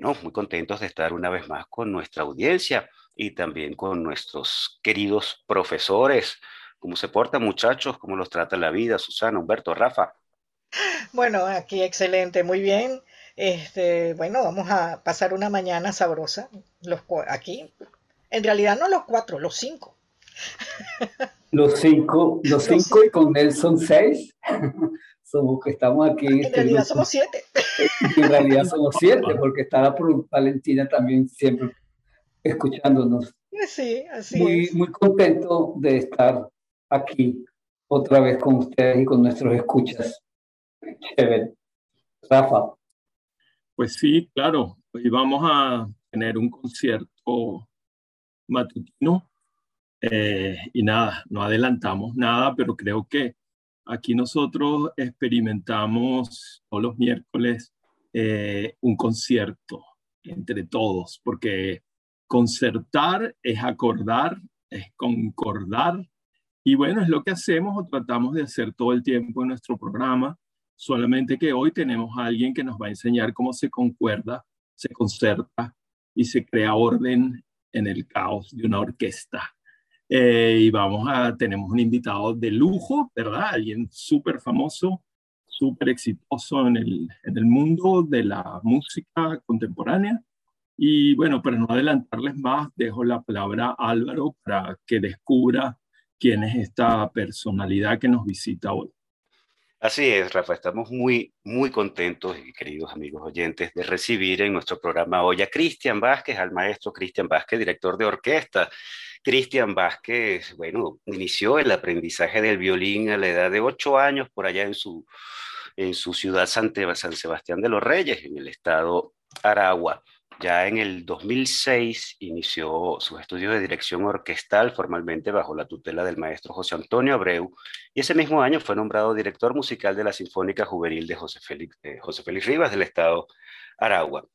muy contentos de estar una vez más con nuestra audiencia y también con nuestros queridos profesores. ¿Cómo se portan muchachos? ¿Cómo los trata la vida? Susana, Humberto, Rafa. Bueno, aquí excelente, muy bien. Este, bueno, vamos a pasar una mañana sabrosa. Los aquí, en realidad no los cuatro, los cinco. Los cinco, los cinco y con Nelson seis. somos que estamos aquí. En realidad somos siete. En realidad somos siete, porque está la Valentina también siempre escuchándonos. Sí, así muy, es. Muy contento de estar aquí otra vez con ustedes y con nuestros escuchas. Chévere. Rafa. Pues sí, claro. Hoy vamos a tener un concierto matutino eh, y nada, no adelantamos nada, pero creo que Aquí nosotros experimentamos todos los miércoles eh, un concierto entre todos, porque concertar es acordar, es concordar, y bueno, es lo que hacemos o tratamos de hacer todo el tiempo en nuestro programa, solamente que hoy tenemos a alguien que nos va a enseñar cómo se concuerda, se concerta y se crea orden en el caos de una orquesta. Eh, y vamos a, tenemos un invitado de lujo, ¿verdad? Alguien súper famoso, súper exitoso en el, en el mundo de la música contemporánea. Y bueno, para no adelantarles más, dejo la palabra a Álvaro para que descubra quién es esta personalidad que nos visita hoy. Así es, Rafa, estamos muy, muy contentos y queridos amigos oyentes de recibir en nuestro programa hoy a Cristian Vázquez, al maestro Cristian Vázquez, director de orquesta. Cristian Vázquez, bueno, inició el aprendizaje del violín a la edad de ocho años por allá en su, en su ciudad San Sebastián de los Reyes, en el estado Aragua. Ya en el 2006 inició sus estudios de dirección orquestal formalmente bajo la tutela del maestro José Antonio Abreu y ese mismo año fue nombrado director musical de la Sinfónica Juvenil de José Félix, eh, José Félix Rivas del estado Aragua.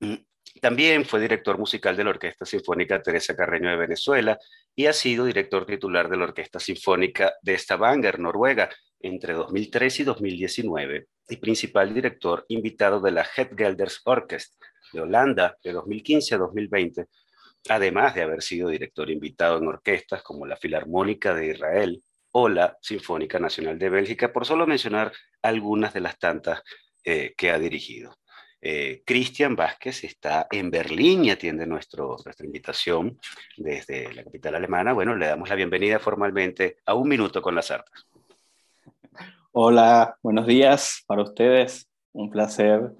Mm, también fue director musical de la Orquesta Sinfónica Teresa Carreño de Venezuela y ha sido director titular de la Orquesta Sinfónica de Stavanger, Noruega, entre 2003 y 2019, y principal director invitado de la Het Gelders Orkest de Holanda de 2015 a 2020, además de haber sido director invitado en orquestas como la Filarmónica de Israel o la Sinfónica Nacional de Bélgica, por solo mencionar algunas de las tantas eh, que ha dirigido. Eh, Cristian Vázquez está en Berlín y atiende nuestra invitación desde la capital alemana. Bueno, le damos la bienvenida formalmente a Un Minuto con las Artes. Hola, buenos días para ustedes. Un placer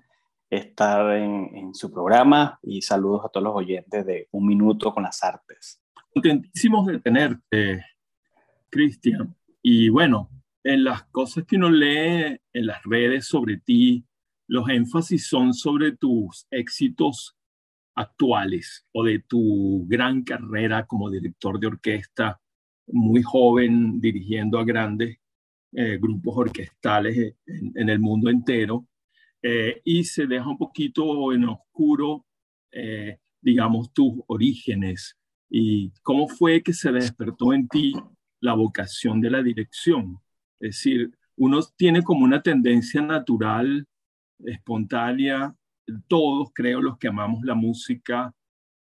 estar en, en, su programa y saludos a todos los oyentes de Un Minuto con las Artes. Contentísimos de tenerte, Cristian. Y bueno, en las cosas que uno lee en las redes sobre ti, los énfasis son sobre tus éxitos actuales o de tu gran carrera como director de orquesta, muy joven, dirigiendo a grandes eh, grupos orquestales en, el mundo entero, eh, y se deja un poquito en oscuro, eh, digamos, tus orígenes y cómo fue que se despertó en ti la vocación de la dirección. Es decir, uno tiene como una tendencia natural espontánea, todos creo los que amamos la música,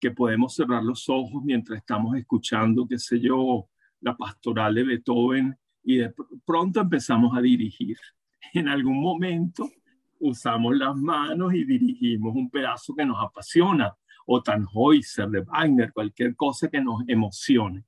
que podemos cerrar los ojos mientras estamos escuchando, qué sé yo, la pastoral de Beethoven y de pronto empezamos a dirigir. En algún momento usamos las manos y dirigimos un pedazo que nos apasiona, o Tannhäuser de Wagner, cualquier cosa que nos emocione.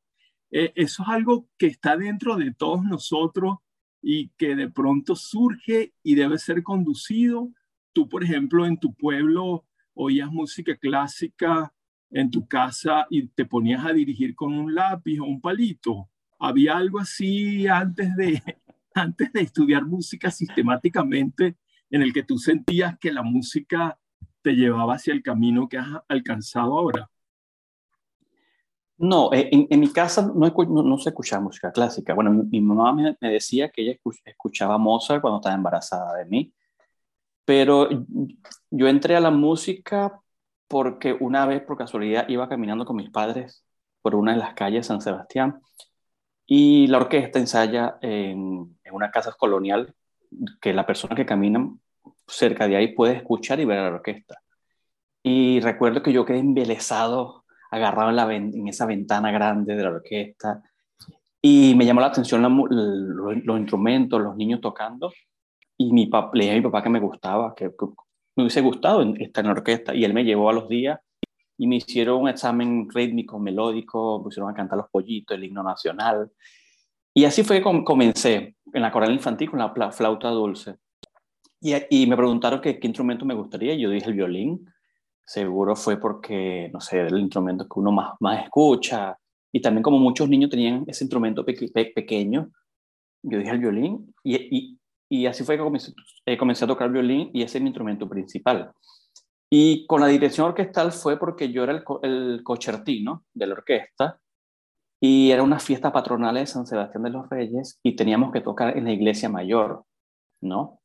eh, eso es algo que está dentro de todos nosotros y que de pronto surge y debe ser conducido. Tú, por ejemplo, en tu pueblo oías música clásica en tu casa y te ponías a dirigir con un lápiz o un palito. ¿Había algo así antes de, antes de estudiar música sistemáticamente en el que tú sentías que la música te llevaba hacia el camino que has alcanzado ahora? No, eh, en, mi casa no, se escuchaba música clásica. Bueno, mi, mamá me, decía que ella escuchaba Mozart cuando estaba embarazada de mí, pero yo entré a la música porque una vez por casualidad iba caminando con mis padres por una de las calles de San Sebastián y la orquesta ensaya en, en una casa colonial que la persona que camina cerca de ahí puede escuchar y ver a la orquesta. Y recuerdo que yo quedé embelesado agarrado en, la, en esa ventana grande de la orquesta. Y me llamó la atención los, instrumentos, los niños tocando. Y mi papá, le dije a mi papá que me gustaba, que, me hubiese gustado estar en la orquesta. Y él me llevó a los días y me hicieron un examen rítmico, melódico, me pusieron a cantar los pollitos, el himno nacional. Y así fue como comencé en la coral infantil con la flauta dulce. Y, me preguntaron qué, instrumento me gustaría. Yo dije el violín seguro fue porque, no sé, el instrumento que uno más, más escucha. Y también como muchos niños tenían ese instrumento pequeño, yo dije el violín y, así fue que comencé, eh, a tocar violín y ese es mi instrumento principal. Y con la dirección orquestal fue porque yo era el, el cochertino de la orquesta y era una fiesta patronal de San Sebastián de los Reyes y teníamos que tocar en la iglesia mayor, ¿no?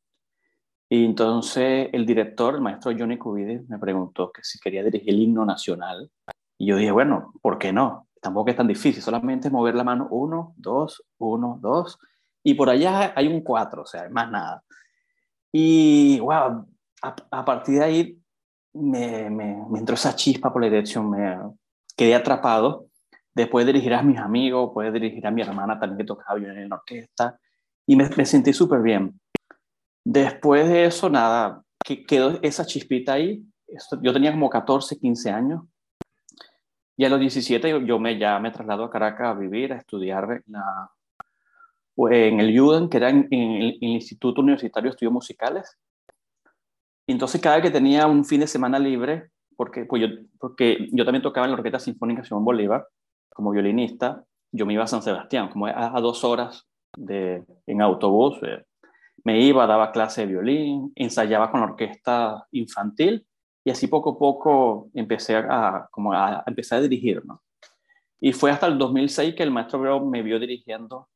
Y entonces el director, el maestro Johnny Cubides, me preguntó que si quería dirigir el himno nacional. Y yo dije, bueno, ¿por qué no? Tampoco es tan difícil, solamente mover la mano uno, dos, uno, dos. Y por allá hay un cuatro, o sea, más nada. Y, wow, a, partir de ahí me, me, me, entró esa chispa por la dirección, me quedé atrapado. Después de dirigir a mis amigos, de dirigir a mi hermana también que tocaba violín en la orquesta. Y me, me sentí súper bien. Después de eso, nada, que quedó esa chispita ahí. Yo tenía como 14, 15 años. Y a los 17 yo, me, ya me traslado a Caracas a vivir, a estudiar en, la, en el UDEN, que era en, el, Instituto Universitario de Estudios Musicales. entonces cada vez que tenía un fin de semana libre, porque, pues yo, porque yo también tocaba en la Orquesta Sinfónica Simón Bolívar como violinista, yo me iba a San Sebastián, como a, dos horas de, en autobús, eh, me iba, daba clase de violín, ensayaba con la orquesta infantil y así poco a poco empecé a, como a, empezar a dirigir. Y fue hasta el 2006 que el maestro Grau me vio dirigiendo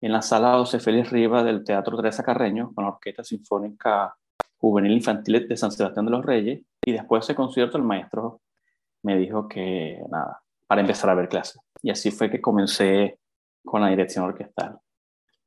en la sala José Félix Riva del Teatro Teresa Carreño con la Orquesta Sinfónica Juvenil Infantil de San Sebastián de los Reyes. Y después de ese concierto el maestro me dijo que, nada, para empezar a ver clases. Y así fue que comencé con la dirección orquestal.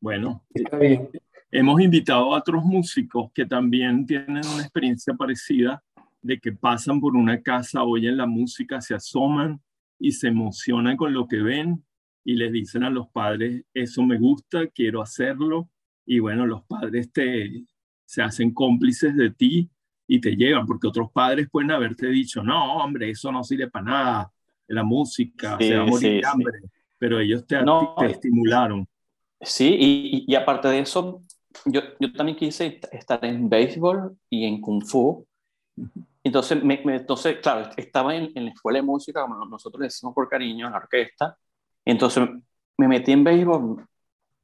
Bueno, está bien. Hemos invitado a otros músicos que también tienen una experiencia parecida de que pasan por una casa, oyen la música, se asoman y se emocionan con lo que ven y les dicen a los padres, eso me gusta, quiero hacerlo. Y bueno, los padres te, se hacen cómplices de ti y te llevan, porque otros padres pueden haberte dicho, no, hombre, eso no sirve para nada, la música, se va a morir de hambre, pero ellos te, te, estimularon. Sí, y, y, aparte de eso, yo, yo también quise estar en béisbol y en kung fu. Entonces, me, entonces claro, estaba en, en, la escuela de música, como nosotros le decimos por cariño, en la orquesta. Entonces, me metí en béisbol,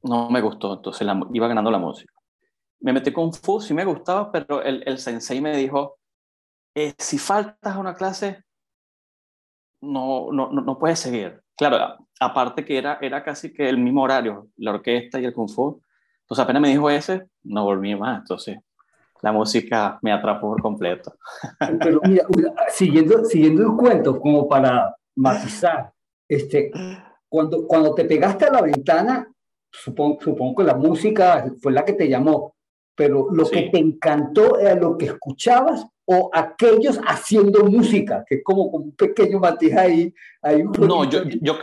no me gustó, entonces la, iba ganando la música. Me metí con Fu, sí me gustaba, pero el, el sensei me dijo, eh, si faltas a una clase, no, no, no, no puedes seguir. Claro, aparte que era, era casi que el mismo horario, la orquesta y el kung fu. Entonces apenas me dijo ese, no volví más. Entonces la música me atrapó por completo. Pero mira, siguiendo, siguiendo el cuento, como para matizar, este, cuando, cuando te pegaste a la ventana, supongo, supongo que la música fue la que te llamó, pero lo que te encantó era lo que escuchabas o aquellos haciendo música, que es como, un pequeño matiz ahí. ahí no, yo, yo,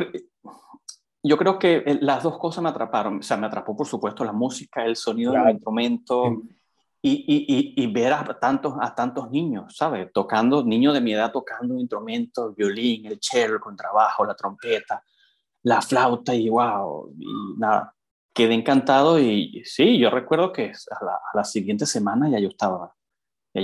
yo creo que eh, las dos cosas me atraparon. O sea, me atrapó, por supuesto, la música, el sonido del instrumento y, y, y, ver a tantos, a tantos niños, ¿sabes? Tocando, niños de mi edad tocando un instrumento, violín, el cello, el contrabajo, la trompeta, la flauta y wow, y nada, quedé encantado y sí, yo recuerdo que a la, a la siguiente semana ya yo estaba,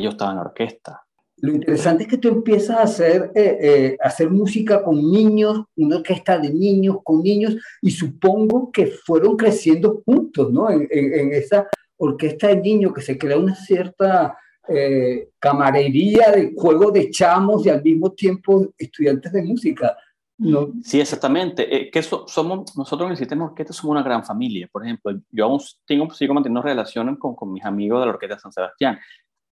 yo estaba en orquesta. Lo interesante es que tú empiezas a hacer, eh, eh, hacer música con niños, una orquesta de niños, con niños, y supongo que fueron creciendo juntos, ¿no? En, en, esa orquesta de niños que se crea una cierta eh, camarería de juego de chamos y al mismo tiempo estudiantes de música. ¿no? Sí, exactamente. que somos, nosotros en el sistema orquesta somos una gran familia. Por ejemplo, yo aún tengo, sigo manteniendo relaciones con, con mis amigos de la Orquesta de San Sebastián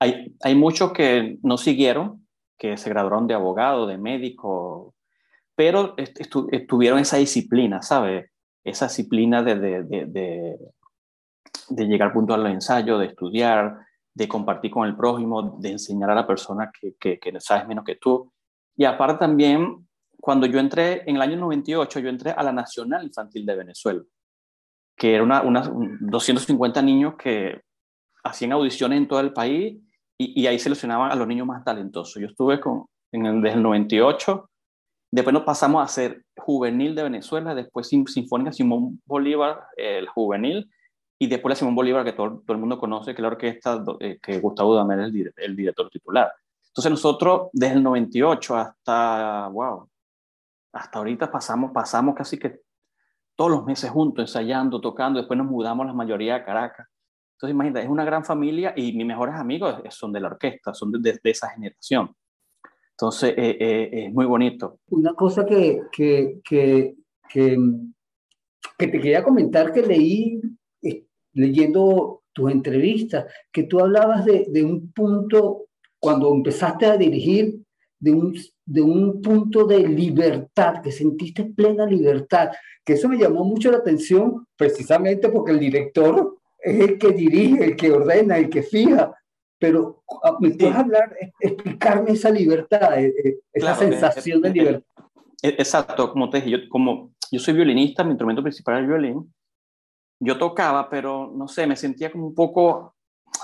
hay, hay muchos que no siguieron, que se graduaron de abogado, de médico, pero tuvieron esa disciplina, ¿sabes? Esa disciplina de, de, de, de, llegar punto al ensayo, de estudiar, de compartir con el prójimo, de enseñar a la persona que, que, que sabes menos que tú. Y aparte también, cuando yo entré en el año 98, yo entré a la Nacional Infantil de Venezuela, que era una, una 250 niños que hacían audiciones en todo el país y, ahí seleccionaban a los niños más talentosos. Yo estuve con, en el, desde el 98, después nos pasamos a hacer juvenil de Venezuela, después Sinfónica Simón Bolívar, el juvenil, y después la Simón Bolívar, que todo, el mundo conoce, que es la orquesta eh, que Gustavo Dudamel es el, el, director titular. Entonces nosotros, desde el 98 hasta, wow, hasta ahorita pasamos, pasamos casi que todos los meses juntos, ensayando, tocando, después nos mudamos la mayoría a Caracas. Entonces, imagínate, es una gran familia y mis mejores amigos son de la orquesta, son de, esa generación. Entonces, eh, eh, es muy bonito. Una cosa que, que, que, que, que te quería comentar que leí eh, leyendo tus entrevistas, que tú hablabas de, de, un punto, cuando empezaste a dirigir, de un, de un punto de libertad, que sentiste plena libertad, que eso me llamó mucho la atención precisamente porque el director es el que dirige, el que ordena, el que fija, pero ah, ¿me puedes hablar, explicarme esa libertad, eh, eh, esa sensación de libertad? Exacto, como te dije, yo, como yo soy violinista, mi instrumento principal es el violín, yo tocaba, pero no sé, me sentía como un poco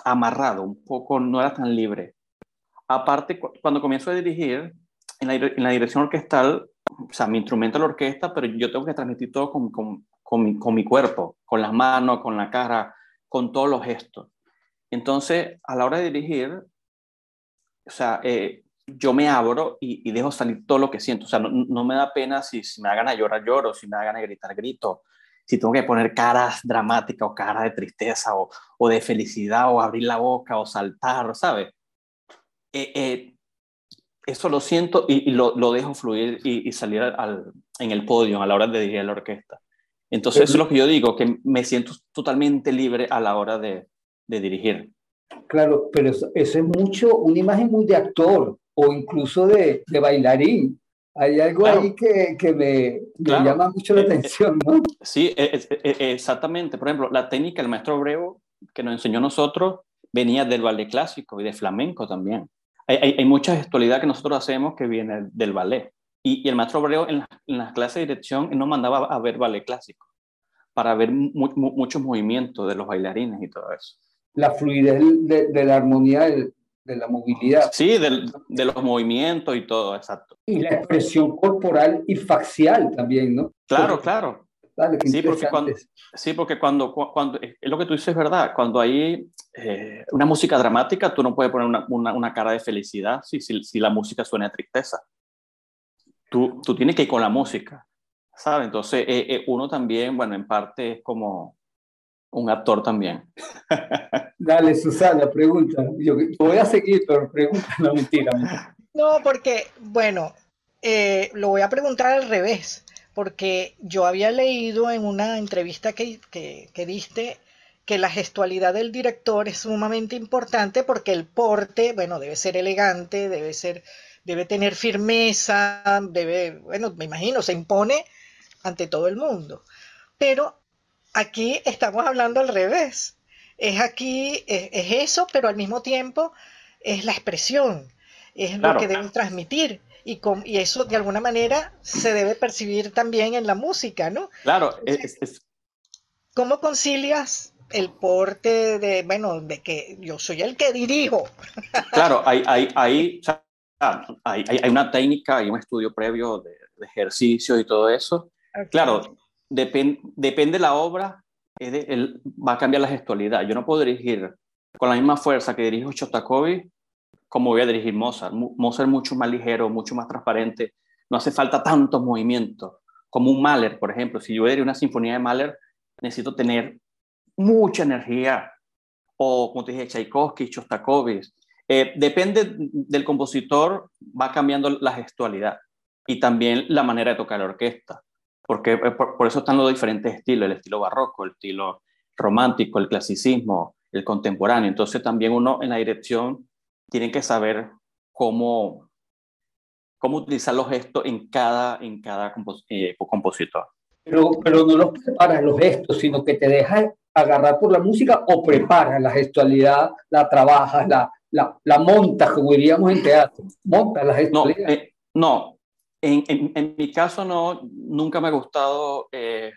amarrado, un poco, no era tan libre. Aparte, cuando comienzo a dirigir, en la, en la dirección orquestal, o sea, mi instrumento es la orquesta, pero yo tengo que transmitir todo con, con, con, mi, con mi cuerpo, con las manos, con la cara, con todos los gestos. Entonces, a la hora de dirigir, o sea, eh, yo me abro y, dejo salir todo lo que siento. O sea, no, me da pena si, si, me da ganas de llorar, lloro, si me da ganas de gritar, grito. Si tengo que poner caras dramáticas o caras de tristeza o, de felicidad o abrir la boca o saltar, ¿sabes? Eh, eh, eso lo siento y, lo, dejo fluir y, salir al, en el podio a la hora de dirigir la orquesta. Entonces, eso es lo que yo digo, que me siento totalmente libre a la hora de, de dirigir. Claro, pero eso, es mucho, una imagen muy de actor o incluso de, de bailarín. Hay algo ahí que, que me, me llama mucho la eh, eh, atención, ¿no? Sí, exactamente. Por ejemplo, la técnica del maestro Breu que nos enseñó a nosotros venía del ballet clásico y de flamenco también. Hay, hay, hay mucha gestualidad que nosotros hacemos que viene del ballet. Y, el maestro Obreo en, las clases de dirección nos mandaba a ver ballet clásico para ver muchos movimientos de los bailarines y todo eso. La fluidez de, la armonía de, la movilidad. Sí, de los movimientos y todo, exacto. Y la expresión corporal y facial también, ¿no? Claro, claro. sí, porque cuando, sí, porque cuando, cuando, es lo que tú dices, es verdad, cuando hay eh, una música dramática, tú no puedes poner una, una, una cara de felicidad si, si, si, la música suena a tristeza tú, tú tienes que ir con la música, ¿sabes? Entonces, eh, eh, uno también, bueno, en parte es como un actor también. Dale, Susana, pregunta. Yo, voy a seguir, pero pregunta, no mentira. No, porque, bueno, eh, lo voy a preguntar al revés, porque yo había leído en una entrevista que, que, que diste que la gestualidad del director es sumamente importante porque el porte, bueno, debe ser elegante, debe ser debe tener firmeza, debe, bueno, me imagino, se impone ante todo el mundo. Pero aquí estamos hablando al revés. Es aquí, es, eso, pero al mismo tiempo es la expresión, es lo que deben transmitir. Y, con, y, eso de alguna manera se debe percibir también en la música, ¿no? Claro, es, ¿Cómo concilias el porte de, bueno, de que yo soy el que dirijo? Claro, hay, hay, hay hay, hay, una técnica, hay un estudio previo de, ejercicio y todo eso. Claro, depende de la obra, va a cambiar la gestualidad. Yo no puedo dirigir con la misma fuerza que dirijo Shostakovich como voy a dirigir Mozart. Mozart es mucho más ligero, mucho más transparente, no hace falta tantos movimientos como un Mahler, por ejemplo. Si yo voy a dirigir una sinfonía de Mahler, necesito tener mucha energía, o como te dije, Tchaikovsky, Shostakovich. Eh, depende del compositor, va cambiando la gestualidad y también la manera de tocar la orquesta, porque eh, por, eso están los diferentes estilos, el estilo barroco, el estilo romántico, el clasicismo, el contemporáneo. Entonces también uno en la dirección tiene que saber cómo, cómo utilizar los gestos en cada, en cada eh, compositor. Pero, pero no los preparas los gestos, sino que te dejas agarrar por la música o preparas la gestualidad, la trabajas, la, la, la montas, como diríamos en teatro. Montas la gestualidad. Eh, no, en, en, en, mi caso no, nunca me ha gustado eh,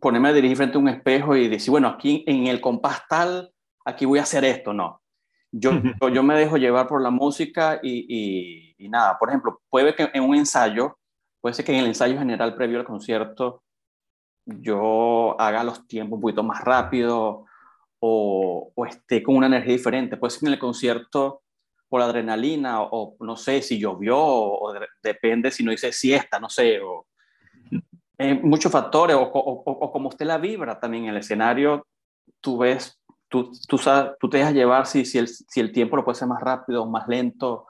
ponerme a dirigir frente a un espejo y decir, bueno, aquí en el compás tal, aquí voy a hacer esto, no. Yo, yo me dejo llevar por la música y, y, y, nada, por ejemplo, puede que en un ensayo, puede ser que en el ensayo general previo al concierto, yo haga los tiempos un poquito más rápido o, o esté con una energía diferente. Puede ser en el concierto por adrenalina o, no sé si llovió o, depende si no hice siesta, no sé, o eh, muchos factores o, o, como usted la vibra también en el escenario, tú ves, tú, tú, sabes, tú te dejas llevar si, si, el, si el tiempo lo puede ser más rápido o más lento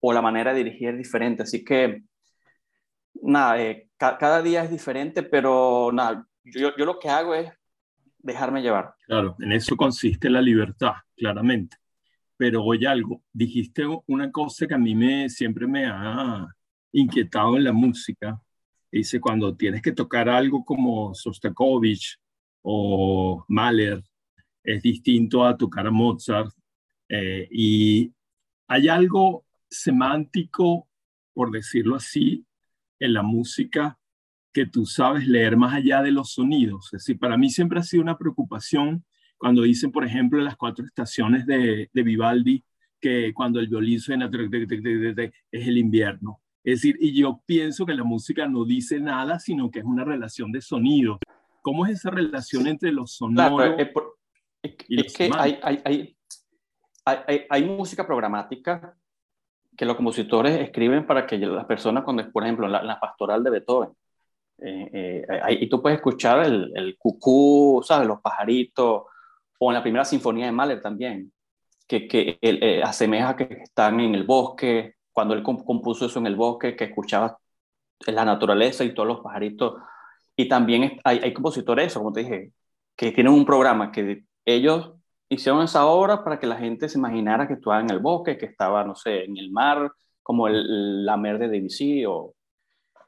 o la manera de dirigir es diferente. Así que, nada, eh, cada día es diferente, pero nada, yo, yo lo que hago es dejarme llevar. Claro, en eso consiste la libertad, claramente pero oye algo, dijiste una cosa que a mí me, siempre me ha inquietado en la música. Dice, cuando tienes que tocar algo como Sostakovich o Mahler, es distinto a tocar a Mozart. Eh, y hay algo semántico, por decirlo así, en la música que tú sabes leer más allá de los sonidos. Es decir, para mí siempre ha sido una preocupación cuando dicen, por ejemplo, las cuatro estaciones de, de Vivaldi, que cuando el violín suena es el invierno. Es decir, y yo pienso que la música no dice nada, sino que es una relación de sonidos. ¿Cómo es esa relación entre los sonidos? es, que hay, hay, hay, hay, música programática que los compositores escriben para que las personas, cuando, por ejemplo, la, la pastoral de Beethoven, eh, eh, y tú puedes escuchar el, el cucú, ¿sabes? Los pajaritos, o en la primera sinfonía de Mahler también, que, que eh, asemeja que están en el bosque, cuando él compuso eso en el bosque, que escuchaba la naturaleza y todos los pajaritos. Y también hay, hay compositores, eso, como te dije, que tienen un programa que ellos hicieron esa obra para que la gente se imaginara que estaba en el bosque, que estaba, no sé, en el mar, como el, la mer de Debussy, o,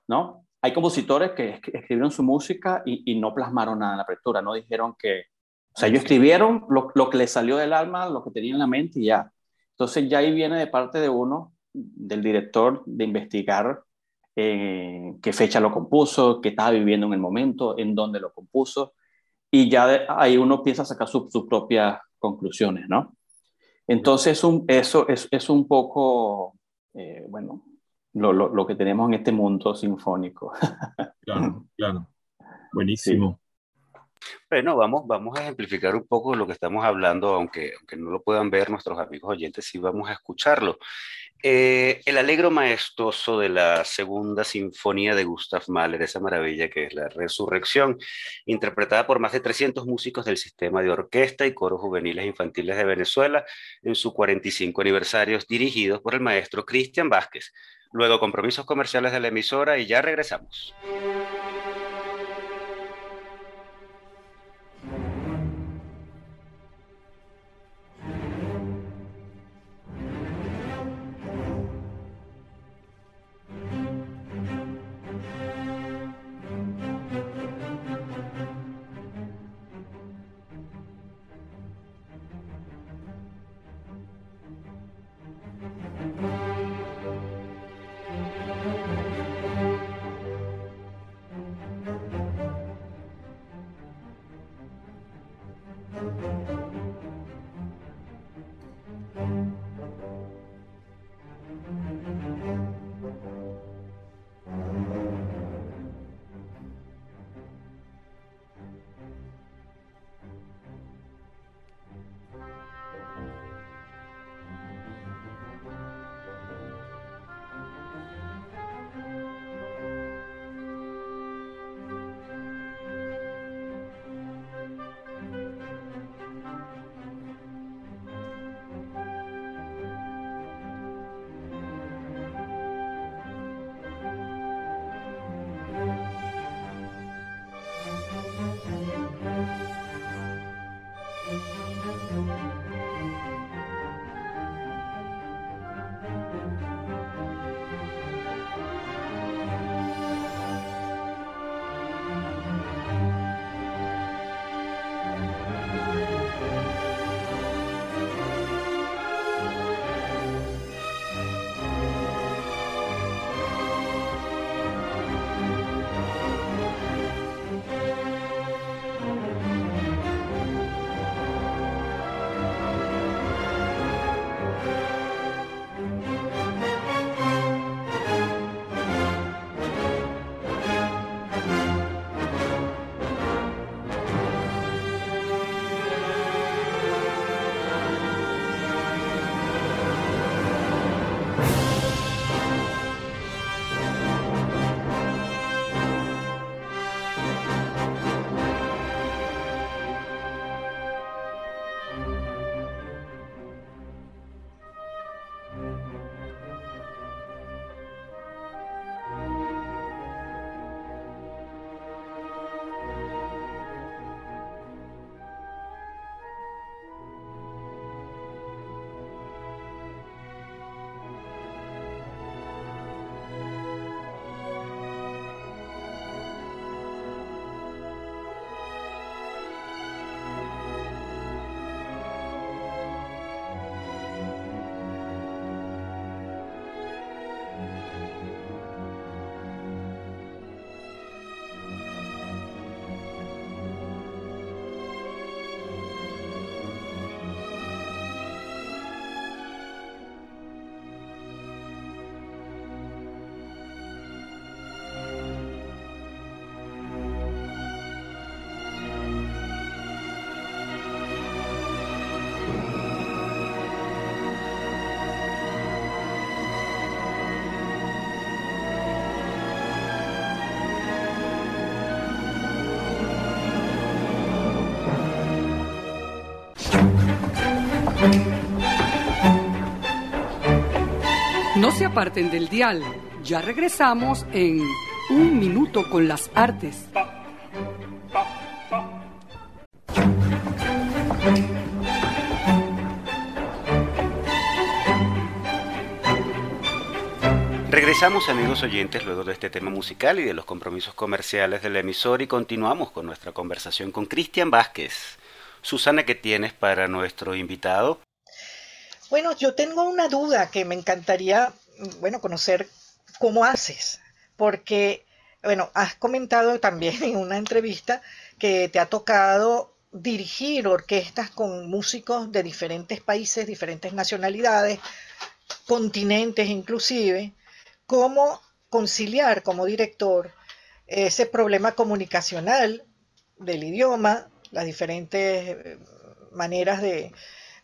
¿no? Hay compositores que escribieron su música y, y no plasmaron nada en la apertura, no dijeron que, o sea, ellos escribieron lo, lo, que les salió del alma, lo que tenían en la mente y ya. Entonces ya ahí viene de parte de uno, del director, de investigar eh, qué fecha lo compuso, qué estaba viviendo en el momento, en dónde lo compuso. Y ya ahí uno piensa a sacar sus propias conclusiones, ¿no? Entonces un, eso es, es, un poco, eh, bueno, lo, lo, lo, que tenemos en este mundo sinfónico. Claro, claro. Buenísimo. Bueno, vamos, vamos a ejemplificar un poco lo que estamos hablando, aunque, aunque no lo puedan ver nuestros amigos oyentes, sí vamos a escucharlo. Eh, el alegro maestoso de la segunda sinfonía de Gustav Mahler, esa maravilla que es la resurrección, interpretada por más de 300 músicos del sistema de orquesta y coros juveniles e infantiles de Venezuela en su 45 aniversarios, dirigidos por el maestro Cristian Vázquez. Luego compromisos comerciales de la emisora y ya regresamos. Aparten del dial. Ya regresamos en Un Minuto con las Artes. Regresamos amigos oyentes luego de este tema musical y de los compromisos comerciales del emisor y continuamos con nuestra conversación con Cristian Vázquez. Susana, ¿qué tienes para nuestro invitado? Bueno, yo tengo una duda que me encantaría, bueno, conocer cómo haces, porque, bueno, has comentado también en una entrevista que te ha tocado dirigir orquestas con músicos de diferentes países, diferentes nacionalidades, continentes inclusive, cómo conciliar como director ese problema comunicacional del idioma, las diferentes eh, maneras de,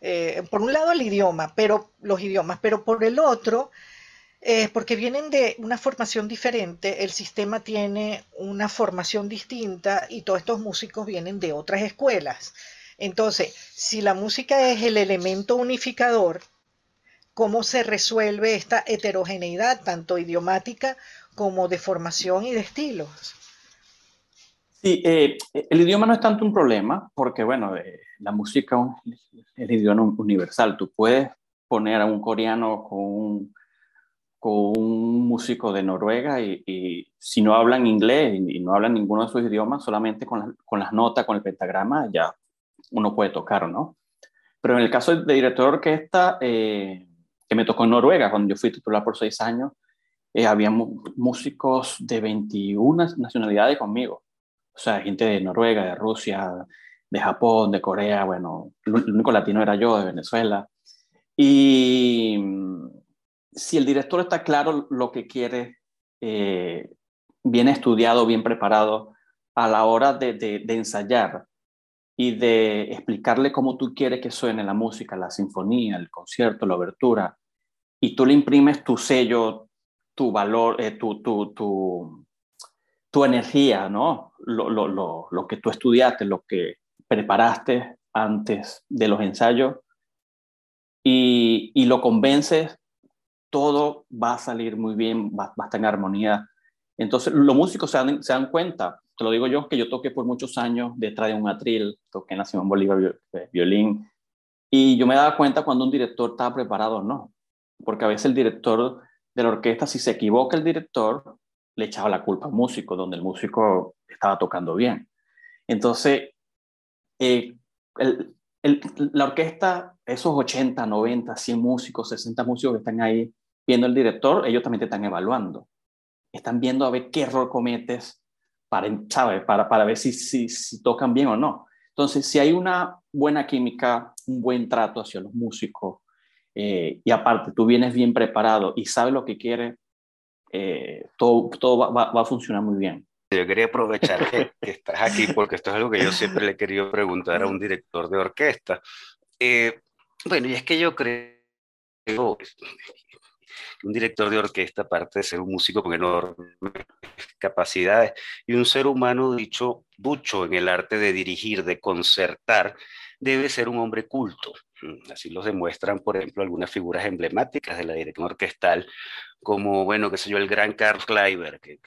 eh, por un lado el idioma, pero los idiomas, pero por el otro, eh, porque vienen de una formación diferente, el sistema tiene una formación distinta y todos estos músicos vienen de otras escuelas. Entonces, si la música es el elemento unificador, ¿cómo se resuelve esta heterogeneidad, tanto idiomática como de formación y de estilos? Sí, eh, el idioma no es tanto un problema porque, bueno, eh, la música es el idioma universal. Tú puedes poner a un coreano con un, con un músico de Noruega y, si no hablan inglés y, no hablan ninguno de sus idiomas, solamente con, con, las notas, con el pentagrama, ya uno puede tocar, ¿no? Pero en el caso de director de orquesta, eh, que me tocó en Noruega, cuando yo fui titular por seis años, había músicos de 21 nacionalidades conmigo o sea, gente de Noruega, de Rusia, de Japón, de Corea, bueno, el único latino era yo, de Venezuela. Y si el director está claro lo que quiere, eh, bien estudiado, bien preparado, a la hora de, de, ensayar y de explicarle cómo tú quieres que suene la música, la sinfonía, el concierto, la obertura, y tú le imprimes tu sello, tu valor, eh, tu, tu, tu, tu energía, ¿no? Lo, lo, lo, lo, que tú estudiaste, lo que preparaste antes de los ensayos y, y lo convences, todo va a salir muy bien, va, va a estar en armonía. Entonces, los músicos se dan, se dan, cuenta, te lo digo yo, que yo toqué por muchos años detrás de un atril, toqué en la Simón Bolívar eh, violín, y yo me daba cuenta cuando un director estaba preparado o no, porque a veces el director de la orquesta, si se equivoca el director, le echaba la culpa al músico, donde el músico estaba tocando bien. Entonces, eh, la orquesta, esos 80, 90, 100 músicos, 60 músicos que están ahí viendo el director, ellos también te están evaluando. Están viendo a ver qué error cometes para, ¿sabes? para, para ver si, si, si tocan bien o no. Entonces, si hay una buena química, un buen trato hacia los músicos, eh, y aparte tú vienes bien preparado y sabes lo que quieres, eh, todo, todo va, va, a funcionar muy bien. Yo quería aprovechar que, estás aquí porque esto es algo que yo siempre le he querido preguntar a un director de orquesta. Eh, bueno, y es que yo creo que un director de orquesta, aparte de ser un músico con enormes capacidades y un ser humano dicho ducho en el arte de dirigir, de concertar, debe ser un hombre culto. Así lo demuestran, por ejemplo, algunas figuras emblemáticas de la dirección orquestal, como, bueno, qué sé yo, el gran Karl Kleiber, que,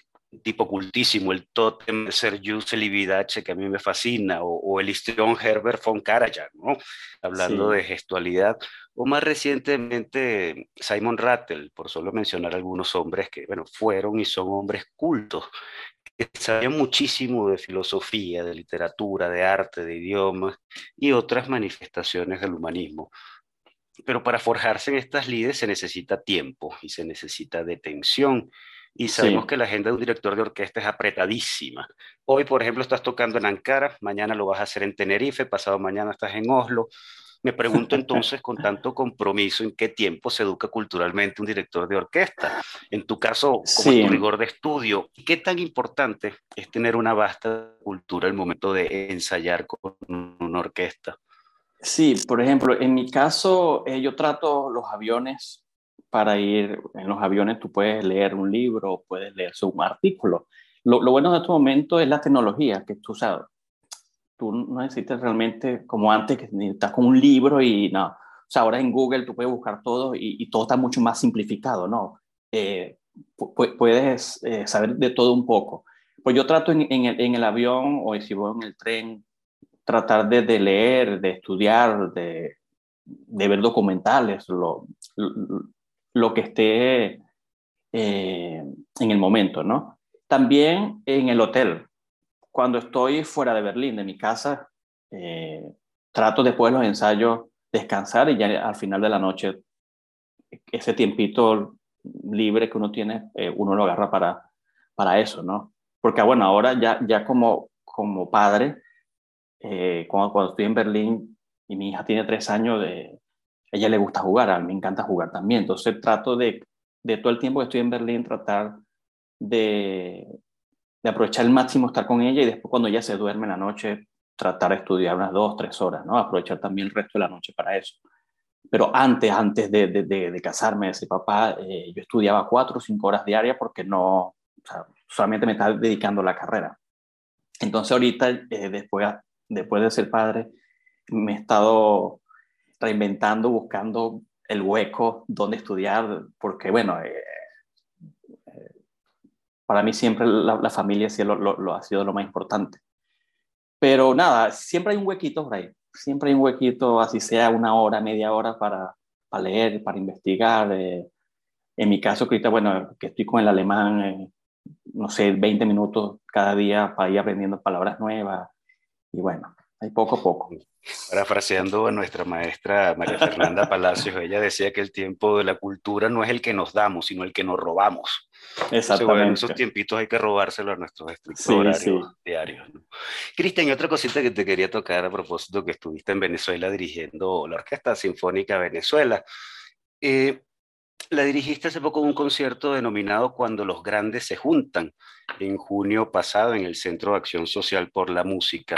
tipo cultísimo, el Totem Sergiu Celibidache, que a mí me fascina, o, el histrión Herbert von Karajan, ¿no? Hablando de gestualidad, o más recientemente Simon Rattle, por solo mencionar algunos hombres que, bueno, fueron y son hombres cultos, que sabían muchísimo de filosofía, de literatura, de arte, de idiomas y otras manifestaciones del humanismo. Pero para forjarse en estas lides se necesita tiempo y se necesita detención. Y sabemos que la agenda de un director de orquesta es apretadísima. Hoy, por ejemplo, estás tocando en Ankara, mañana lo vas a hacer en Tenerife, pasado mañana estás en Oslo. Me pregunto entonces, con tanto compromiso, ¿en qué tiempo se educa culturalmente un director de orquesta? En tu caso, como tu rigor de estudio, ¿qué tan importante es tener una vasta cultura el momento de ensayar con una orquesta? Sí, por ejemplo, en mi caso, eh, yo trato los aviones para ir, en los aviones tú puedes leer un libro, puedes leer un artículo. Lo, lo bueno de este momento es la tecnología que tú sabes. Tú no necesitas realmente, como antes, que estás con un libro y no. O sea, ahora en Google tú puedes buscar todo y, todo está mucho más simplificado, ¿no? Eh, puedes eh, saber de todo un poco. Pues yo trato en, el, en, el, avión o si voy en el tren, tratar de, de leer, de estudiar, de, de ver documentales, lo, lo, que esté eh, en el momento, ¿no? También en el hotel. Cuando estoy fuera de Berlín, de mi casa, eh, trato después de los ensayos descansar y ya al final de la noche ese tiempito libre que uno tiene, eh, uno lo agarra para, para eso, ¿no? Porque bueno, ahora ya, ya como, como padre, cuando, cuando estoy en Berlín, y mi hija tiene tres años, de, ella le gusta jugar, a mí me encanta jugar también. Entonces trato de, de todo el tiempo que estoy en Berlín, tratar de, de aprovechar el máximo estar con ella y después cuando ella se duerme en la noche, tratar de estudiar unas dos, tres horas, ¿no? Aprovechar también el resto de la noche para eso. Pero antes, antes de, de, de, casarme, ese papá, eh, yo estudiaba cuatro o cinco horas diarias porque no, o sea, solamente me estaba dedicando a la carrera. Entonces ahorita, eh, después, después de ser padre, me he estado reinventando, buscando el hueco donde estudiar, porque bueno, eh, eh, para mí siempre la, familia sí lo, ha sido lo más importante. Pero nada, siempre hay un huequito por ahí, siempre hay un huequito, así sea una hora, media hora para, para leer, para investigar. Eh, en mi caso, ahorita, bueno, que estoy con el alemán, no sé, 20 minutos cada día para ir aprendiendo palabras nuevas. Y bueno, hay poco a poco. Parafraseando a nuestra maestra María Fernanda Palacios, ella decía que el tiempo de la cultura no es el que nos damos, sino el que nos robamos. Exactamente. esos tiempitos hay que robárselo a nuestros estrictos diarios. Cristian, y otra cosita que te quería tocar a propósito que estuviste en Venezuela dirigiendo la Orquesta Sinfónica Venezuela. Eh, la dirigiste hace poco en un concierto denominado Cuando los grandes se juntan, en junio pasado en el Centro de Acción Social por la Música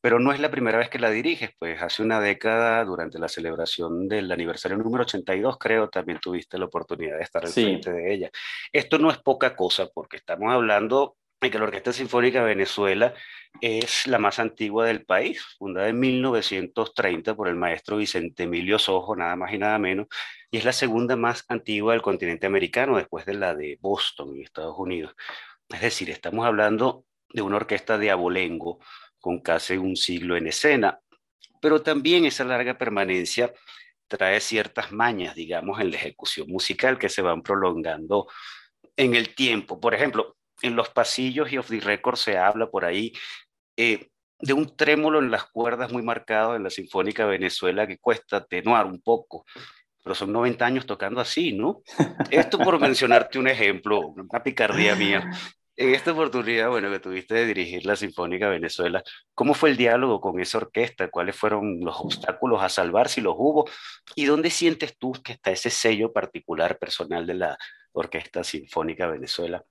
pero no es la primera vez que la diriges, pues hace una década, durante la celebración del aniversario número 82, creo, también tuviste la oportunidad de estar al frente de ella. Esto no es poca cosa, porque estamos hablando de que la Orquesta Sinfónica de Venezuela es la más antigua del país, fundada en 1930 por el maestro Vicente Emilio Sojo, nada más y nada menos, y es la segunda más antigua del continente americano, después de la de Boston, en Estados Unidos. Es decir, estamos hablando de una orquesta de abolengo, con casi un siglo en escena. Pero también esa larga permanencia trae ciertas mañas, digamos, en la ejecución musical que se van prolongando en el tiempo. Por ejemplo, en los pasillos y off the record se habla por ahí eh, de un trémolo en las cuerdas muy marcado en la Sinfónica Venezuela que cuesta atenuar un poco, pero son 90 años tocando así, ¿no? Esto por mencionarte un ejemplo, una picardía mía, en esta oportunidad, bueno, que tuviste de dirigir la Sinfónica Venezuela, ¿cómo fue el diálogo con esa orquesta? ¿Cuáles fueron los obstáculos a salvar, si los hubo? ¿Y dónde sientes tú que está ese sello particular personal de la Orquesta Sinfónica Venezuela?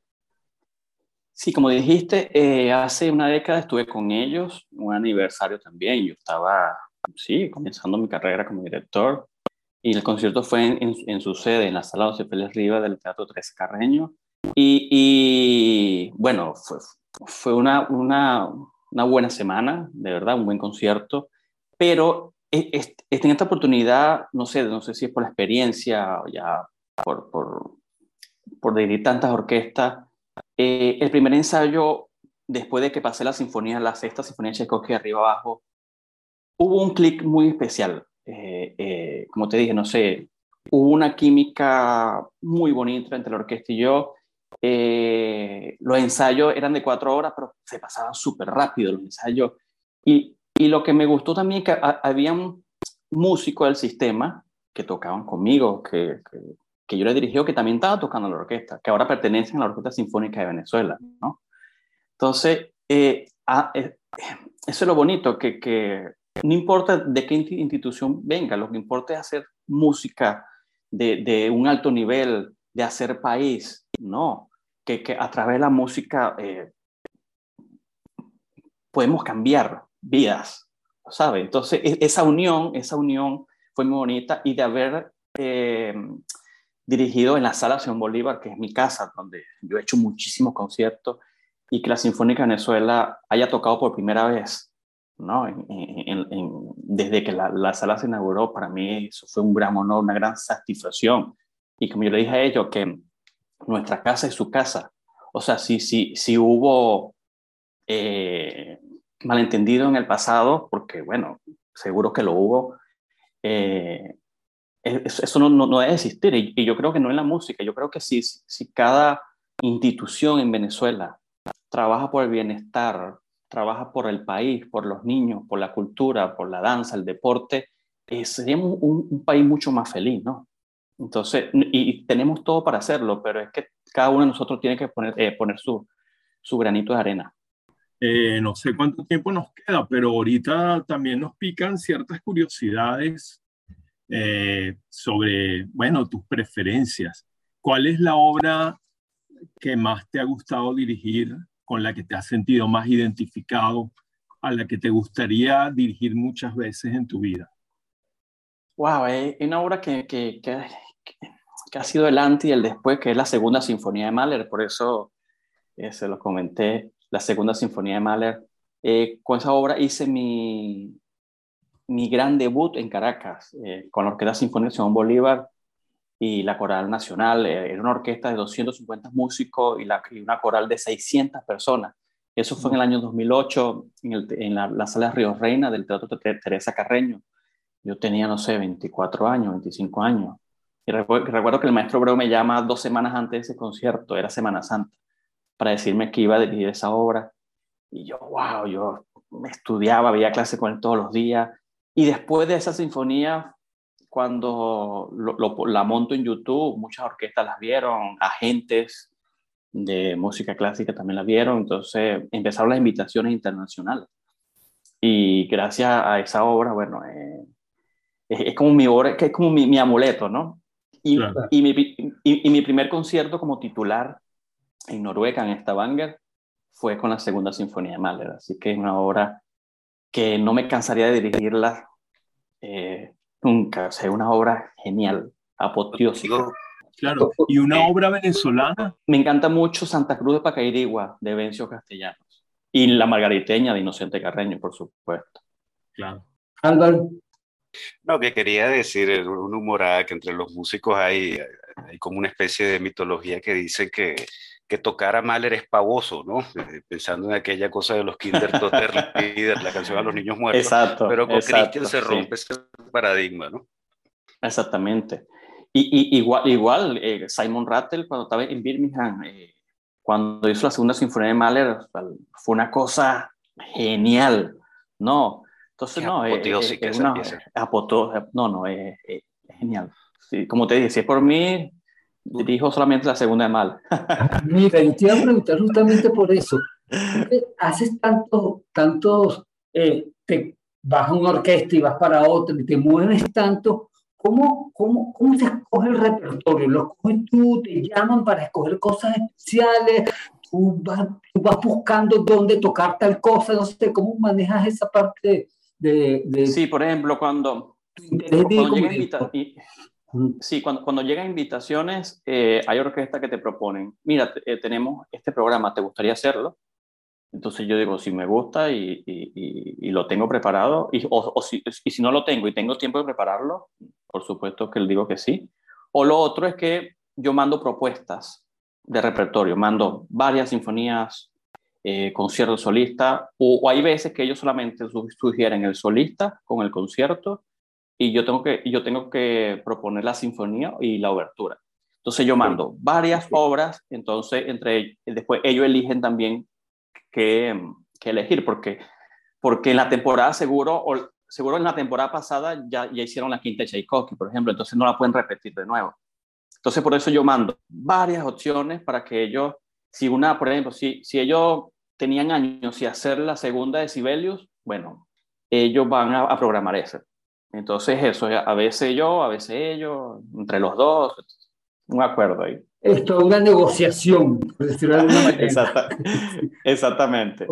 Sí, como dijiste, eh, hace una década estuve con ellos, un aniversario también. Yo estaba, sí, comenzando mi carrera como director y el concierto fue en, su sede, en la sala José Pérez Riva del Teatro Tres Carreño y, bueno, fue, fue una, una, buena semana, de verdad, un buen concierto, pero en esta oportunidad, no sé, no sé si es por la experiencia o ya por, por, por dirigir tantas orquestas, eh, el primer ensayo, después de que pasé la sinfonía, la sexta sinfonía de Tchaikovsky arriba abajo, hubo un clic muy especial. Eh, eh, como te dije, no sé, hubo una química muy bonita entre la orquesta y yo. Eh, los ensayos eran de cuatro horas, pero se pasaban súper rápido los ensayos. Y, y, lo que me gustó también que había un músico del sistema que tocaban conmigo, que, que, yo le dirigió, que también estaba tocando la orquesta, que ahora pertenecen a la Orquesta Sinfónica de Venezuela. ¿no? Entonces, eh, eh, eso es lo bonito, que, que no importa de qué institución venga, lo que importa es hacer música de, de un alto nivel, de hacer país, no, que, que a través de la música eh, podemos cambiar vidas, ¿sabe? Entonces, e, esa unión, esa unión fue muy bonita y de haber eh, dirigido en la sala Simón Bolívar, que es mi casa, donde yo he hecho muchísimos conciertos, y que la Sinfónica Venezuela haya tocado por primera vez, ¿no? Desde que la, la, sala se inauguró, para mí eso fue un gran honor, una gran satisfacción. Y como yo le dije a ellos, que nuestra casa es su casa. O sea, si, si, si hubo eh, malentendido en el pasado, porque bueno, seguro que lo hubo, eh, eso, no, no, debe existir. Y, yo creo que no en la música, yo creo que si, si cada institución en Venezuela trabaja por el bienestar, trabaja por el país, por los niños, por la cultura, por la danza, el deporte, eh, seríamos un, país mucho más feliz, ¿no? Entonces, y, tenemos todo para hacerlo, pero es que cada uno de nosotros tiene que poner, eh, poner su, su granito de arena. Eh, no sé cuánto tiempo nos queda, pero ahorita también nos pican ciertas curiosidades sobre, bueno, tus preferencias. ¿Cuál es la obra que más te ha gustado dirigir con la que te has sentido más identificado, a la que te gustaría dirigir muchas veces en tu vida? Wow, es una obra que, que, que, que, ha sido el antes y el después, que es la segunda sinfonía de Mahler, por eso eh, se lo comenté, la segunda sinfonía de Mahler. Eh, con esa obra hice mi, mi gran debut en Caracas, eh, con la Orquesta Sinfónica de Simón Bolívar, y la Coral Nacional. Eh, era una orquesta de 250 músicos y, la, una coral de 600 personas. Eso fue en el año 2008 en, el, en la, la, sala Río Reina del Teatro Teresa Carreño. Yo tenía, no sé, 24 años, 25 años. Y recuerdo, que el maestro Breu me llama dos semanas antes de ese concierto, era Semana Santa, para decirme que iba a dirigir esa obra. Y yo, wow, yo me estudiaba, veía clase con él todos los días. Y después de esa sinfonía cuando la monto en YouTube, muchas orquestas las vieron, agentes de música clásica también las vieron, entonces empezaron las invitaciones internacionales. Y gracias a esa obra, bueno, eh, es, como mi obra, que es como mi, amuleto, ¿no? Y, y, mi, y, mi, primer concierto como titular en Noruega, en Stavanger, fue con la Segunda Sinfonía de Mahler, así que es una obra que no me cansaría de dirigirla eh, Nunca, o sea, una obra genial, apoteósica. Claro, y una obra venezolana. Me encanta mucho Santa Cruz de Pacairigua, de Vencio Castellanos. Y La Margariteña, de Inocente Carreño, por supuesto. Claro. Álvaro. No, que quería decir, una humorada que entre los músicos hay, hay como una especie de mitología que dice que que tocar a Mahler es pavoso, ¿no? Eh, pensando en aquella cosa de los Kinder Totter la canción a los niños muertos. Exacto. Pero con Christian se rompe ese paradigma, ¿no? Exactamente. Y, igual, igual eh, Simon Rattle, cuando estaba en Birmingham, eh, cuando hizo la segunda sinfonía de Mahler, fue una cosa genial, ¿no? Entonces, no, es, una, no, no, es, genial. como te dije, si es por mí, Dirijo solamente la segunda de mal. Mira, yo te iba a preguntar justamente por eso. Haces tantos, tantos, eh, te vas a una orquesta y vas para otra y te mueves tanto. ¿Cómo, cómo, cómo se escoge el repertorio? ¿Lo escoges tú? ¿Te llaman para escoger cosas especiales? ¿Tú vas, tú vas buscando dónde tocar tal cosa? No sé, ¿cómo manejas esa parte de... de sí, por ejemplo, cuando, cuando llega Sí, cuando, cuando llegan invitaciones, eh, hay orquestas que te proponen, mira, eh, tenemos este programa, ¿te gustaría hacerlo? Entonces yo digo, si me gusta y, y, lo tengo preparado, y, o, si, y si no lo tengo y tengo tiempo de prepararlo, por supuesto que le digo que sí. O lo otro es que yo mando propuestas de repertorio, mando varias sinfonías, eh, conciertos solistas, o, o, hay veces que ellos solamente sugieren el solista con el concierto y yo tengo que, yo tengo que proponer la sinfonía y la obertura. Entonces yo mando varias obras, entonces entre después ellos eligen también qué, qué, elegir, porque, porque en la temporada seguro, o, seguro en la temporada pasada ya, ya hicieron la quinta de Tchaikovsky, por ejemplo, entonces no la pueden repetir de nuevo. Entonces por eso yo mando varias opciones para que ellos, si una, por ejemplo, si, si ellos tenían años y hacer la segunda de Sibelius, bueno, ellos van a, a programar esa. Entonces eso, a veces yo, a veces ellos, entre los dos, un acuerdo ahí. Esto es una negociación, por decirlo de alguna manera. exactamente.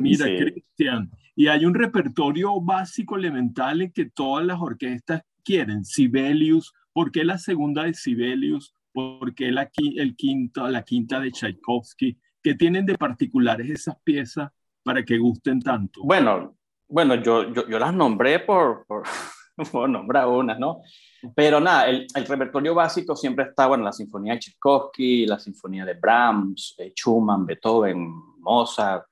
Mira, Cristian, y hay un repertorio básico elemental en que todas las orquestas quieren. Sibelius, ¿por qué la segunda de Sibelius? ¿Por qué la, el quinto, la quinta de Tchaikovsky? ¿Qué tienen de particulares esas piezas para que gusten tanto? Bueno, Bueno, yo, yo, yo las nombré por, por, por, nombrar unas, ¿no? Pero nada, el, el, repertorio básico siempre está, bueno, la sinfonía de Tchaikovsky, la sinfonía de Brahms, eh, Schumann, Beethoven, Mozart.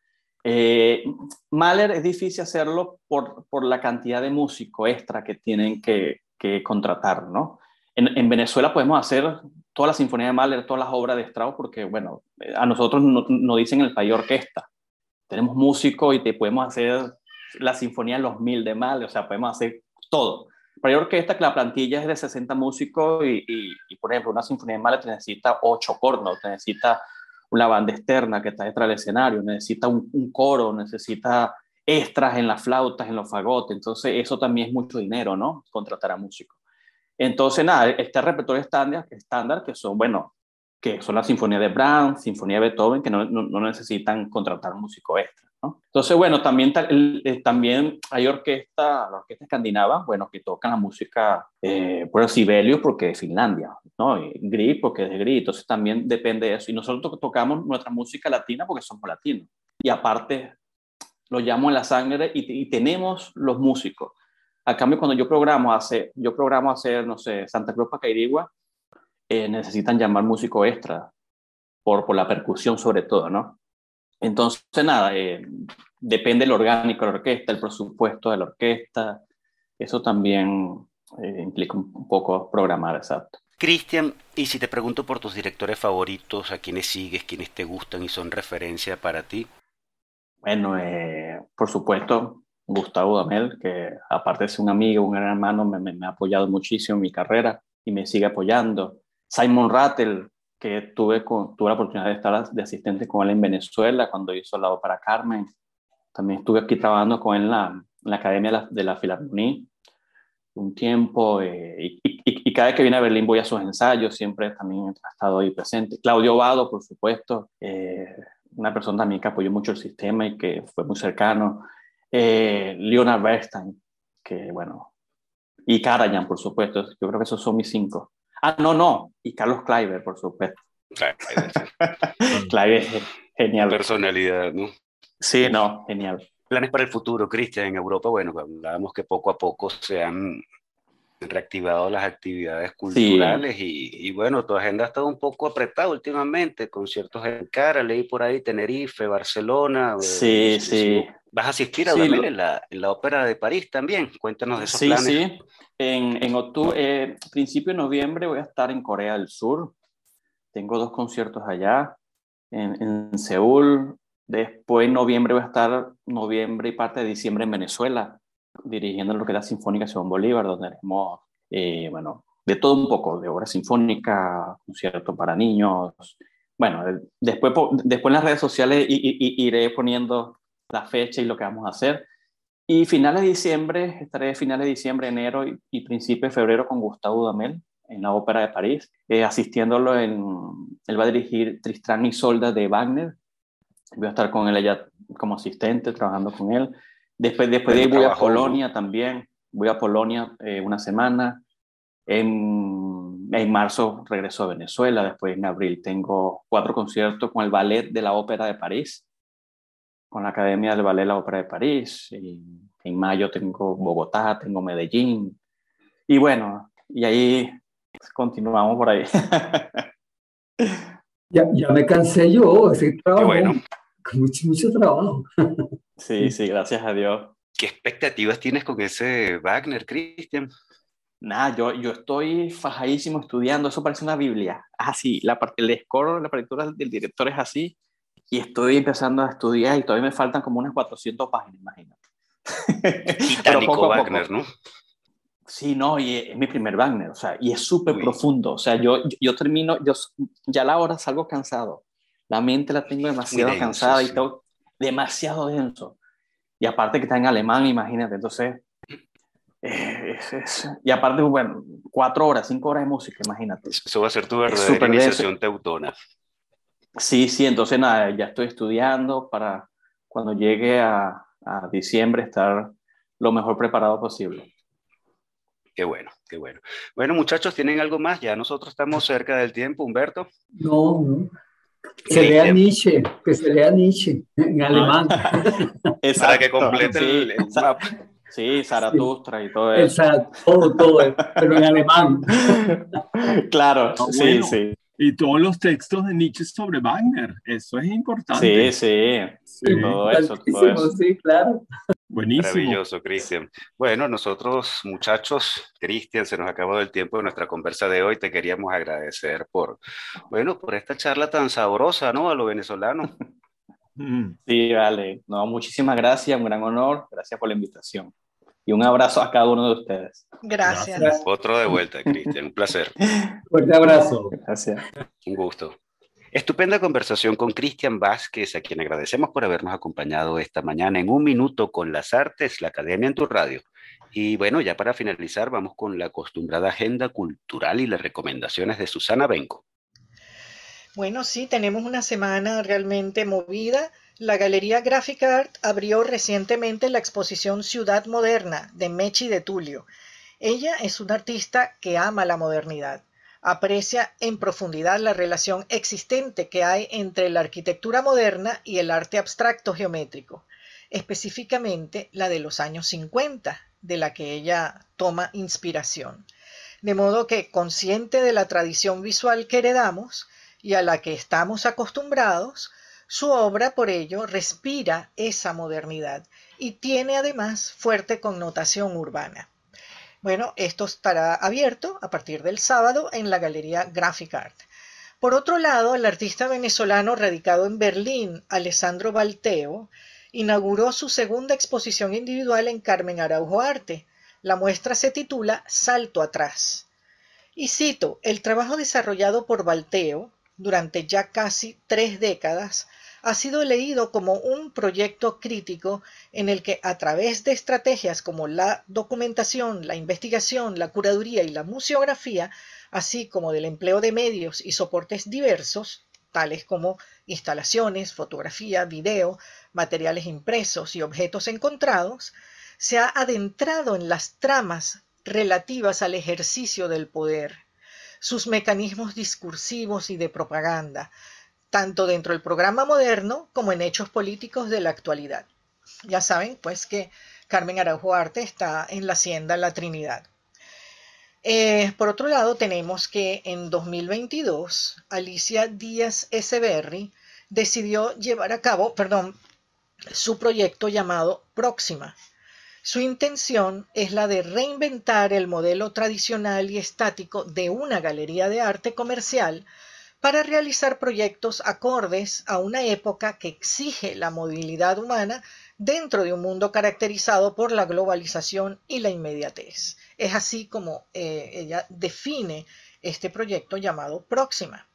Eh, Mahler es difícil hacerlo por, por la cantidad de músico extra que tienen que, que contratar, ¿no? En, en, Venezuela podemos hacer toda la sinfonía de Mahler, todas las obras de Strauss, porque, bueno, a nosotros nos no dicen el país orquesta. Tenemos músicos y te podemos hacer la sinfonía en los mil de Mahler, o sea, podemos hacer todo. Para orquesta, que la plantilla es de 60 músicos y, y, y, por ejemplo, una sinfonía de Mahler te necesita ocho cornos, te necesita una banda externa que está detrás del escenario, necesita un, un coro, necesita extras en las flautas, en los fagotes. Entonces, eso también es mucho dinero, ¿no? Contratar a músicos. Entonces, nada, este repertorio estándar, estándar que son, bueno, que son la sinfonía de Brahms, sinfonía de Beethoven, que no, no, necesitan contratar músico extra. ¿no? Entonces, bueno, también, también hay orquesta, la orquesta escandinava, bueno, que tocan la música, eh, por Sibelius, porque es Finlandia, ¿no? Y Grieg, porque es de Grieg, entonces también depende de eso. Y nosotros tocamos nuestra música latina porque somos latinos. Y aparte, lo llamo en la sangre y tenemos los músicos. A cambio, cuando yo programo hacer, yo programo hacer, no sé, Santa Cruz para Cairigua, eh, necesitan llamar músico extra, por, por la percusión sobre todo, ¿no? Entonces, nada, eh, depende el orgánico de la orquesta, el presupuesto de la orquesta, eso también eh, implica un poco programar, exacto. Cristian, y si te pregunto por tus directores favoritos, a quienes sigues, quienes te gustan y son referencia para ti. Bueno, eh, por supuesto, Gustavo Damel, que aparte de ser un amigo, un gran hermano, me, ha apoyado muchísimo en mi carrera y me sigue apoyando. Simon Rattle, que tuve, la oportunidad de estar de asistente con él en Venezuela cuando hizo la ópera Carmen. También estuve aquí trabajando con él en la, Academia de la, de la Filarmonía un tiempo eh, y, cada vez que viene a Berlín voy a sus ensayos, siempre también ha estado ahí presente. Claudio Vado, por supuesto, eh, una persona también que apoyó mucho el sistema y que fue muy cercano. Eh, Leonard Bernstein, que bueno, y Karajan, por supuesto, yo creo que esos son mis cinco. Ah, no, no, y Carlos Kleiber, por supuesto. Kleiber es genial. Personalidad, ¿no? Sí, no, genial. Planes para el futuro, Cristian, en Europa, bueno, hablábamos que poco a poco se han reactivado las actividades culturales sí. y, y, bueno, tu agenda ha estado un poco apretada últimamente, conciertos en Cara, leí por ahí Tenerife, Barcelona. Sí, eh, sí. ¿Vas a asistir a sí, lo... en, la, en la Ópera de París también? Cuéntanos de esos sí, planes. Sí, en, en octubre, eh, principio de noviembre voy a estar en Corea del Sur. Tengo dos conciertos allá, en, en Seúl. Después en noviembre voy a estar, noviembre y parte de diciembre en Venezuela dirigiendo la Sinfónica Simón Bolívar, donde tenemos, eh, bueno, de todo un poco, de obra sinfónica, concierto para niños. Bueno, después, después en las redes sociales iré poniendo la fecha y lo que vamos a hacer. Y finales de diciembre, estaré finales de diciembre, enero y, y principio de febrero con Gustavo Damel en la Ópera de París, eh, asistiéndolo en, él va a dirigir Tristán y Solda de Wagner, voy a estar con él allá como asistente, trabajando con él. Después, después de ahí voy a Polonia también, voy a Polonia eh, una semana. En, en, marzo regreso a Venezuela, después en abril tengo cuatro conciertos con el Ballet de la Ópera de París, con la Academia del Ballet de la Ópera de París. Y en mayo tengo Bogotá, tengo Medellín. Y bueno, y ahí continuamos por ahí. ya, ya me cansé yo, ese trabajo. Bueno. Mucho, mucho trabajo. Sí, sí, gracias a Dios. ¿Qué expectativas tienes con ese Wagner, Cristian? Nada, yo, yo estoy fajadísimo estudiando, eso parece una Biblia. Así, ah, la parte, el score, la partitura del director es así, y estoy empezando a estudiar y todavía me faltan como unas 400 páginas, imagínate. Titánico Wagner, ¿no? Sí, no, y es mi primer Wagner, o sea, y es súper profundo, o sea, yo, yo termino, yo ya a la hora salgo cansado, la mente la tengo demasiado denso, cansada sí. y todo, demasiado denso. Y aparte que está en alemán, imagínate, entonces, eh, es, es, y aparte, bueno, cuatro horas, cinco horas de música, imagínate. Eso va a ser tu verdadera iniciación teutona. Sí, sí, entonces nada, ya estoy estudiando para cuando llegue a, a diciembre estar lo mejor preparado posible. Qué bueno, qué bueno. Bueno, muchachos, ¿tienen algo más? Ya nosotros estamos cerca del tiempo, Humberto. No, no. Se lea Nietzsche, que se lea Nietzsche en ah. alemán. Para que complete el, mapa. Sí, Zaratustra y todo eso. Exacto, todo, todo, pero en alemán. Claro, sí, sí. Y todos los textos de Nietzsche sobre Wagner, eso es importante. Sí, sí, sí. todo eso, todo eso. Sí, claro. Buenísimo. Maravilloso, Cristian. Bueno, nosotros, muchachos, Cristian, se nos acabó el tiempo de nuestra conversa de hoy. Te queríamos agradecer por, bueno, por esta charla tan sabrosa, ¿no? A lo venezolano. Mm. Sí, vale. No, muchísimas gracias, un gran honor. Gracias por la invitación. Y un abrazo a cada uno de ustedes. Gracias. Otro de vuelta, Cristian. Un placer. Fuerte abrazo. Gracias. Un gusto. Estupenda conversación con Cristian Vázquez, a quien agradecemos por habernos acompañado esta mañana en Un Minuto con las Artes, la Academia en tu Radio. Y bueno, ya para finalizar, vamos con la acostumbrada agenda cultural y las recomendaciones de Susana Benco. Bueno, sí, tenemos una semana realmente movida. La Galería Graphic Art abrió recientemente la exposición Ciudad Moderna de Mechi de Tulio. Ella es una artista que ama la modernidad aprecia en profundidad la relación existente que hay entre la arquitectura moderna y el arte abstracto geométrico, específicamente la de los años 50, de la que ella toma inspiración. De modo que, consciente de la tradición visual que heredamos y a la que estamos acostumbrados, su obra por ello respira esa modernidad y tiene además fuerte connotación urbana. Bueno, esto estará abierto a partir del sábado en la Galería Graphic Art. Por otro lado, el artista venezolano radicado en Berlín, Alessandro Balteo, inauguró su segunda exposición individual en Carmen Araujo Arte. La muestra se titula Salto atrás. Y cito, el trabajo desarrollado por Balteo durante ya casi tres décadas ha sido leído como un proyecto crítico en el que a través de estrategias como la documentación, la investigación, la curaduría y la museografía, así como del empleo de medios y soportes diversos, tales como instalaciones, fotografía, video, materiales impresos y objetos encontrados, se ha adentrado en las tramas relativas al ejercicio del poder, sus mecanismos discursivos y de propaganda, tanto dentro del programa moderno como en hechos políticos de la actualidad. Ya saben, pues que Carmen Araujo Arte está en la Hacienda La Trinidad. Eh, por otro lado, tenemos que en 2022 Alicia Díaz Echeverry decidió llevar a cabo, perdón, su proyecto llamado Próxima. Su intención es la de reinventar el modelo tradicional y estático de una galería de arte comercial para realizar proyectos acordes a una época que exige la movilidad humana dentro de un mundo caracterizado por la globalización y la inmediatez. Es así como eh, ella define este proyecto llamado Próxima.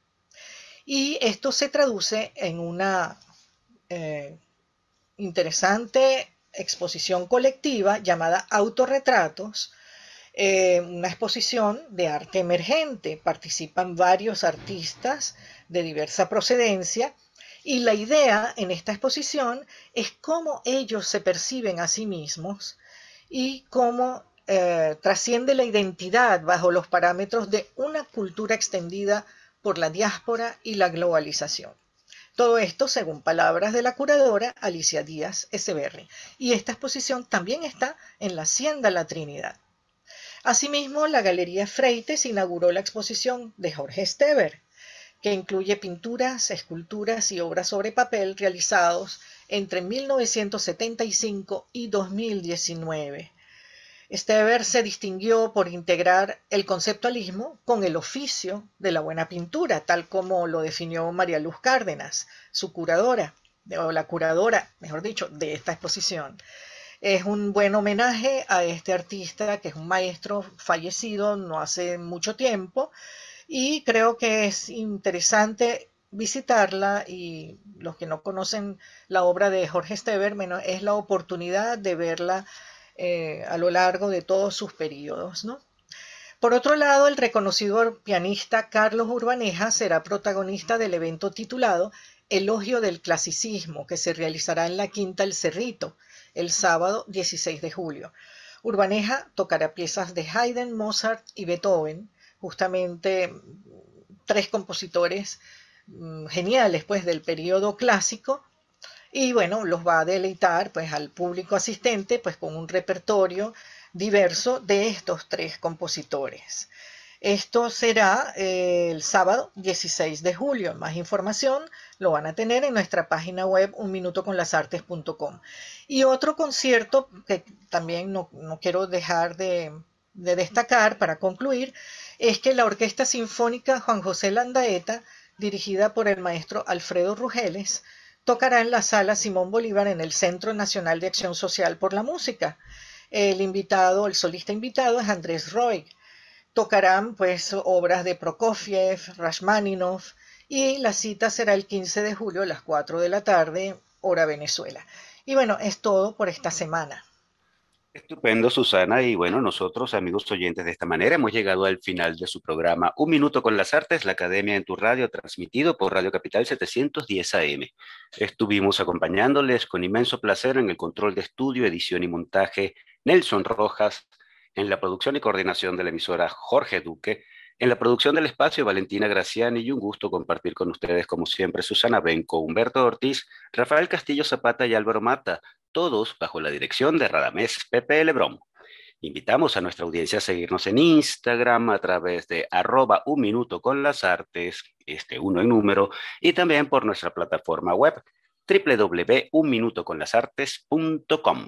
Y esto se traduce en una eh, interesante exposición colectiva llamada Autorretratos, eh, una exposición de arte emergente. Participan varios artistas de diversa procedencia y la idea en esta exposición es cómo ellos se perciben a sí mismos y cómo eh, trasciende la identidad bajo los parámetros de una cultura extendida por la diáspora y la globalización. Todo esto según palabras de la curadora Alicia Díaz Echeverri. Y esta exposición también está en la Hacienda La Trinidad. Asimismo, la Galería Freites inauguró la exposición de Jorge Stever, que incluye pinturas, esculturas y obras sobre papel realizados entre 1975 y 2019. Stever se distinguió por integrar el conceptualismo con el oficio de la buena pintura, tal como lo definió María Luz Cárdenas, su curadora, o la curadora, mejor dicho, de esta exposición. Es un buen homenaje a este artista que es un maestro fallecido no hace mucho tiempo y creo que es interesante visitarla y los que no conocen la obra de Jorge Stever, es la oportunidad de verla eh, a lo largo de todos sus periodos. Por otro lado, el reconocido pianista Carlos Urbaneja será protagonista del evento titulado Elogio del Clasicismo, que se realizará en la Quinta El Cerrito, el sábado 16 de julio. Urbaneja tocará piezas de Haydn, Mozart y Beethoven, justamente tres compositores mm, geniales pues del periodo clásico y bueno, los va a deleitar pues al público asistente pues con un repertorio diverso de estos tres compositores. Esto será eh, el sábado 16 de julio. Más información lo van a tener en nuestra página web unminutoconlasartes.com. Y otro concierto que también no, quiero dejar de, de, destacar para concluir es que la Orquesta Sinfónica Juan José Landaeta, dirigida por el maestro Alfredo Rugeles, tocará en la sala Simón Bolívar en el Centro Nacional de Acción Social por la Música. El invitado, el solista invitado es Andrés Roy. Tocarán pues obras de Prokofiev, Rashmaninov y la cita será el 15 de julio a las 4 de la tarde, hora Venezuela. Y bueno, es todo por esta semana. Estupendo, Susana. Y bueno, nosotros, amigos oyentes, de esta manera hemos llegado al final de su programa Un Minuto con las Artes, la Academia en tu Radio, transmitido por Radio Capital 710 AM. Estuvimos acompañándoles con inmenso placer en el control de estudio, edición y montaje Nelson Rojas, en la producción y coordinación de la emisora Jorge Duque, en la producción del espacio Valentina Graciani y un gusto compartir con ustedes, como siempre, Susana Benco, Humberto Ortiz, Rafael Castillo Zapata y Álvaro Mata todos bajo la dirección de Radamés Pepe Lebrón. Invitamos a nuestra audiencia a seguirnos en Instagram a través de arroba un minuto con las artes, este uno en número, y también por nuestra plataforma web www.unminutoconlasartes.com.